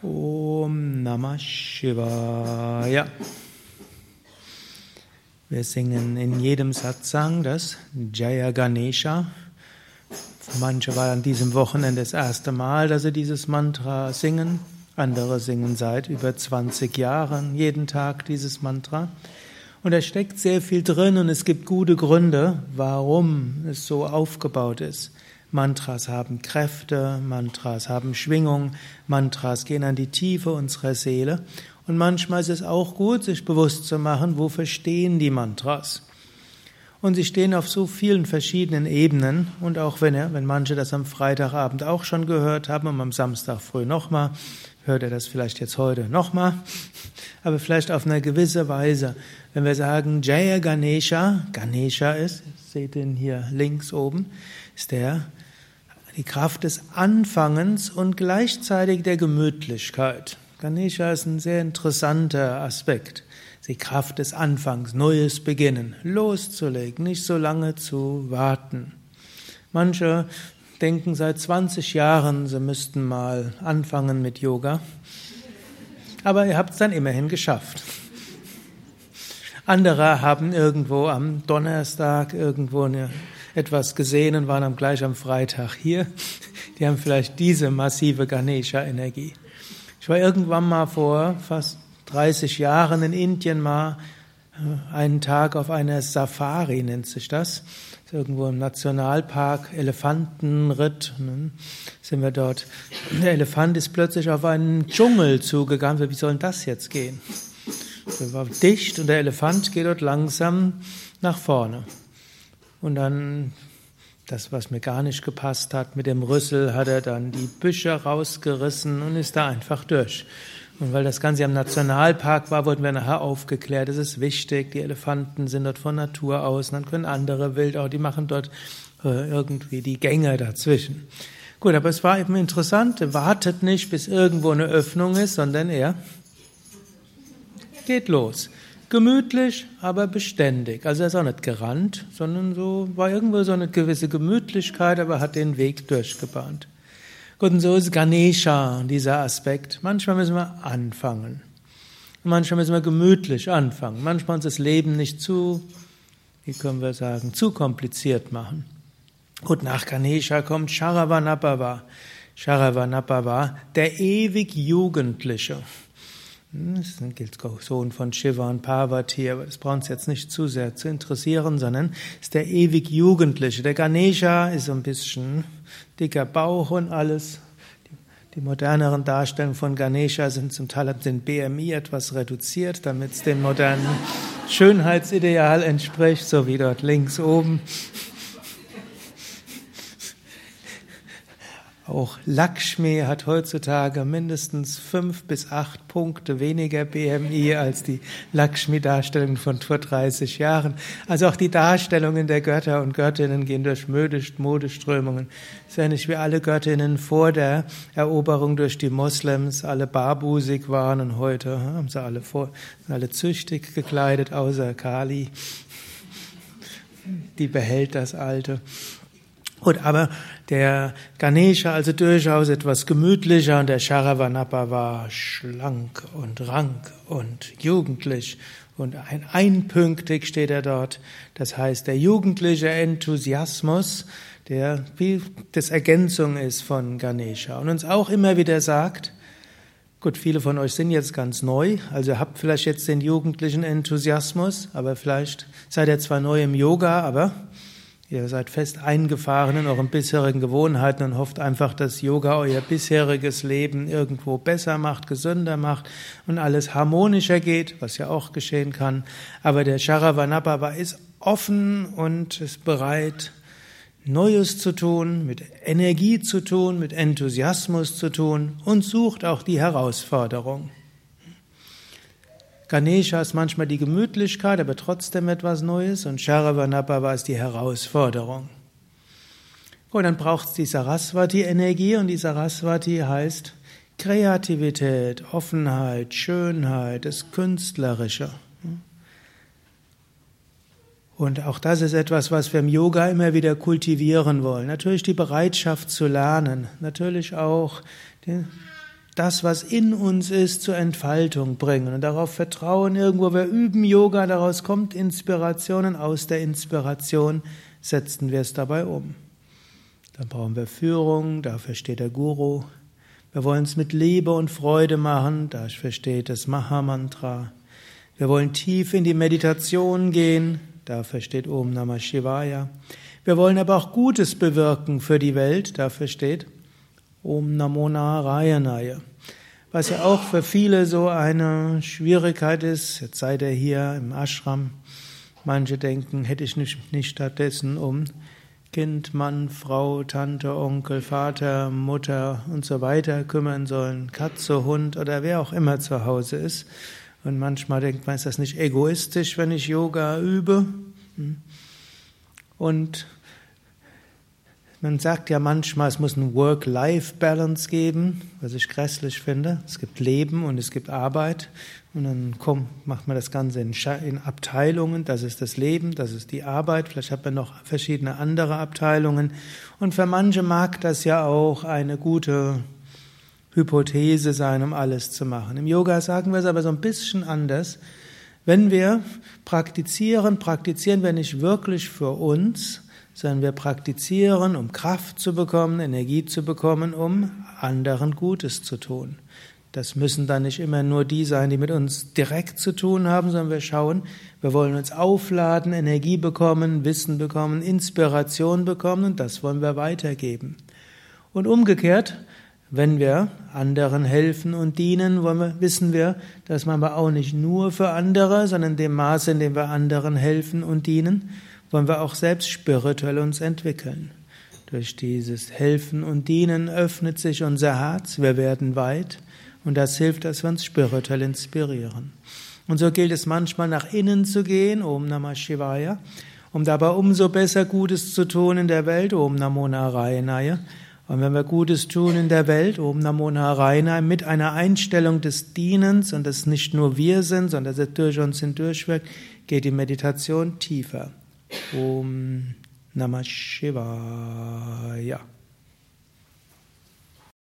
Om Namah Shivaya. Wir singen in jedem Satsang das Jaya Ganesha. Manche waren an diesem Wochenende das erste Mal, dass sie dieses Mantra singen. Andere singen seit über 20 Jahren jeden Tag dieses Mantra. Und da steckt sehr viel drin und es gibt gute Gründe, warum es so aufgebaut ist. Mantras haben Kräfte, Mantras haben Schwingung, Mantras gehen an die Tiefe unserer Seele. Und manchmal ist es auch gut, sich bewusst zu machen, wofür stehen die Mantras. Und sie stehen auf so vielen verschiedenen Ebenen. Und auch wenn, er, wenn manche das am Freitagabend auch schon gehört haben und am Samstag früh nochmal, hört er das vielleicht jetzt heute nochmal. Aber vielleicht auf eine gewisse Weise. Wenn wir sagen Jaya Ganesha, Ganesha ist, seht ihn hier links oben, ist der die Kraft des Anfangens und gleichzeitig der Gemütlichkeit. Ganesha ist ein sehr interessanter Aspekt. Die Kraft des Anfangs, Neues beginnen, loszulegen, nicht so lange zu warten. Manche denken seit 20 Jahren, sie müssten mal anfangen mit Yoga. Aber ihr habt es dann immerhin geschafft. Andere haben irgendwo am Donnerstag irgendwo eine etwas gesehen und waren gleich am Freitag hier. Die haben vielleicht diese massive Ganesha-Energie. Ich war irgendwann mal vor fast 30 Jahren in Indien mal äh, einen Tag auf einer Safari, nennt sich das. Irgendwo im Nationalpark, Elefantenritt. dann sind wir dort. Der Elefant ist plötzlich auf einen Dschungel zugegangen. Wie soll denn das jetzt gehen? Der war dicht und der Elefant geht dort langsam nach vorne. Und dann, das, was mir gar nicht gepasst hat, mit dem Rüssel hat er dann die Büsche rausgerissen und ist da einfach durch. Und weil das Ganze am Nationalpark war, wurden wir nachher aufgeklärt. Es ist wichtig, die Elefanten sind dort von Natur aus, dann können andere Wild auch, die machen dort äh, irgendwie die Gänge dazwischen. Gut, aber es war eben interessant, er wartet nicht, bis irgendwo eine Öffnung ist, sondern er geht los. Gemütlich, aber beständig. Also er ist auch nicht gerannt, sondern so war irgendwo so eine gewisse Gemütlichkeit, aber hat den Weg durchgebahnt. Gut, und so ist Ganesha dieser Aspekt. Manchmal müssen wir anfangen. Manchmal müssen wir gemütlich anfangen. Manchmal uns das Leben nicht zu, wie können wir sagen, zu kompliziert machen. Gut, nach Ganesha kommt Sharavanapava. Sharavanapava, der ewig Jugendliche. Das gilt Sohn von Shiva und Parvati, aber das braucht uns jetzt nicht zu sehr zu interessieren, sondern ist der ewig Jugendliche. Der Ganesha ist so ein bisschen dicker Bauch und alles. Die moderneren Darstellungen von Ganesha sind zum Teil den BMI etwas reduziert, damit es dem modernen Schönheitsideal entspricht, so wie dort links oben. Auch Lakshmi hat heutzutage mindestens fünf bis acht Punkte weniger BMI als die Lakshmi-Darstellung von vor 30 Jahren. Also auch die Darstellungen der Götter und Göttinnen gehen durch Modeströmungen. Es ja nicht wie alle Göttinnen vor der Eroberung durch die Moslems alle barbusig waren und heute haben sie alle, vor, alle züchtig gekleidet, außer Kali. Die behält das Alte. Gut, aber der Ganesha also durchaus etwas gemütlicher und der Sharavanapa war schlank und rank und jugendlich und ein einpünktig steht er dort. Das heißt, der jugendliche Enthusiasmus, der wie das Ergänzung ist von Ganesha und uns auch immer wieder sagt, Gut, viele von euch sind jetzt ganz neu, also habt vielleicht jetzt den jugendlichen Enthusiasmus, aber vielleicht seid ihr zwar neu im Yoga, aber Ihr seid fest eingefahren in euren bisherigen Gewohnheiten und hofft einfach, dass Yoga euer bisheriges Leben irgendwo besser macht, gesünder macht und alles harmonischer geht, was ja auch geschehen kann. Aber der Sharavanabhava ist offen und ist bereit, Neues zu tun, mit Energie zu tun, mit Enthusiasmus zu tun und sucht auch die Herausforderung. Ganesha ist manchmal die Gemütlichkeit, aber trotzdem etwas Neues und Sharavanabhava ist die Herausforderung. Und dann braucht es die Saraswati-Energie und die Saraswati heißt Kreativität, Offenheit, Schönheit, das Künstlerische. Und auch das ist etwas, was wir im Yoga immer wieder kultivieren wollen. Natürlich die Bereitschaft zu lernen, natürlich auch die das, was in uns ist, zur Entfaltung bringen und darauf vertrauen, irgendwo wir üben Yoga, daraus kommt Inspiration und aus der Inspiration setzen wir es dabei um. Dann brauchen wir Führung, dafür steht der Guru. Wir wollen es mit Liebe und Freude machen, dafür steht das Mahamantra. Wir wollen tief in die Meditation gehen, dafür steht Om Namah Shivaya. Wir wollen aber auch Gutes bewirken für die Welt, dafür steht Om Namo Narayanaya. Was ja auch für viele so eine Schwierigkeit ist, jetzt seid ihr hier im Ashram. Manche denken, hätte ich nicht, nicht stattdessen um Kind, Mann, Frau, Tante, Onkel, Vater, Mutter und so weiter kümmern sollen, Katze, Hund oder wer auch immer zu Hause ist. Und manchmal denkt man, ist das nicht egoistisch, wenn ich Yoga übe? Hm. Und man sagt ja manchmal, es muss ein Work-Life-Balance geben, was ich grässlich finde. Es gibt Leben und es gibt Arbeit. Und dann kommt, macht man das Ganze in, in, Abteilungen. Das ist das Leben, das ist die Arbeit. Vielleicht hat man noch verschiedene andere Abteilungen. Und für manche mag das ja auch eine gute Hypothese sein, um alles zu machen. Im Yoga sagen wir es aber so ein bisschen anders. Wenn wir praktizieren, praktizieren wir nicht wirklich für uns, sondern wir praktizieren, um Kraft zu bekommen, Energie zu bekommen, um anderen Gutes zu tun. Das müssen dann nicht immer nur die sein, die mit uns direkt zu tun haben, sondern wir schauen, wir wollen uns aufladen, Energie bekommen, Wissen bekommen, Inspiration bekommen und das wollen wir weitergeben. Und umgekehrt, wenn wir anderen helfen und dienen, wir, wissen wir, dass man aber auch nicht nur für andere, sondern in dem Maße, in dem wir anderen helfen und dienen, wollen wir auch selbst spirituell uns entwickeln. Durch dieses Helfen und Dienen öffnet sich unser Herz, wir werden weit und das hilft, dass wir uns spirituell inspirieren. Und so gilt es manchmal nach innen zu gehen, Om Namah Shivaya, um dabei umso besser Gutes zu tun in der Welt, Om Namo Narayanaya. Und wenn wir Gutes tun in der Welt, Om Namo Narayanaya, mit einer Einstellung des Dienens und das nicht nur wir sind, sondern dass es durch uns hindurchwirkt, geht die Meditation tiefer. Om Namah Shivaya.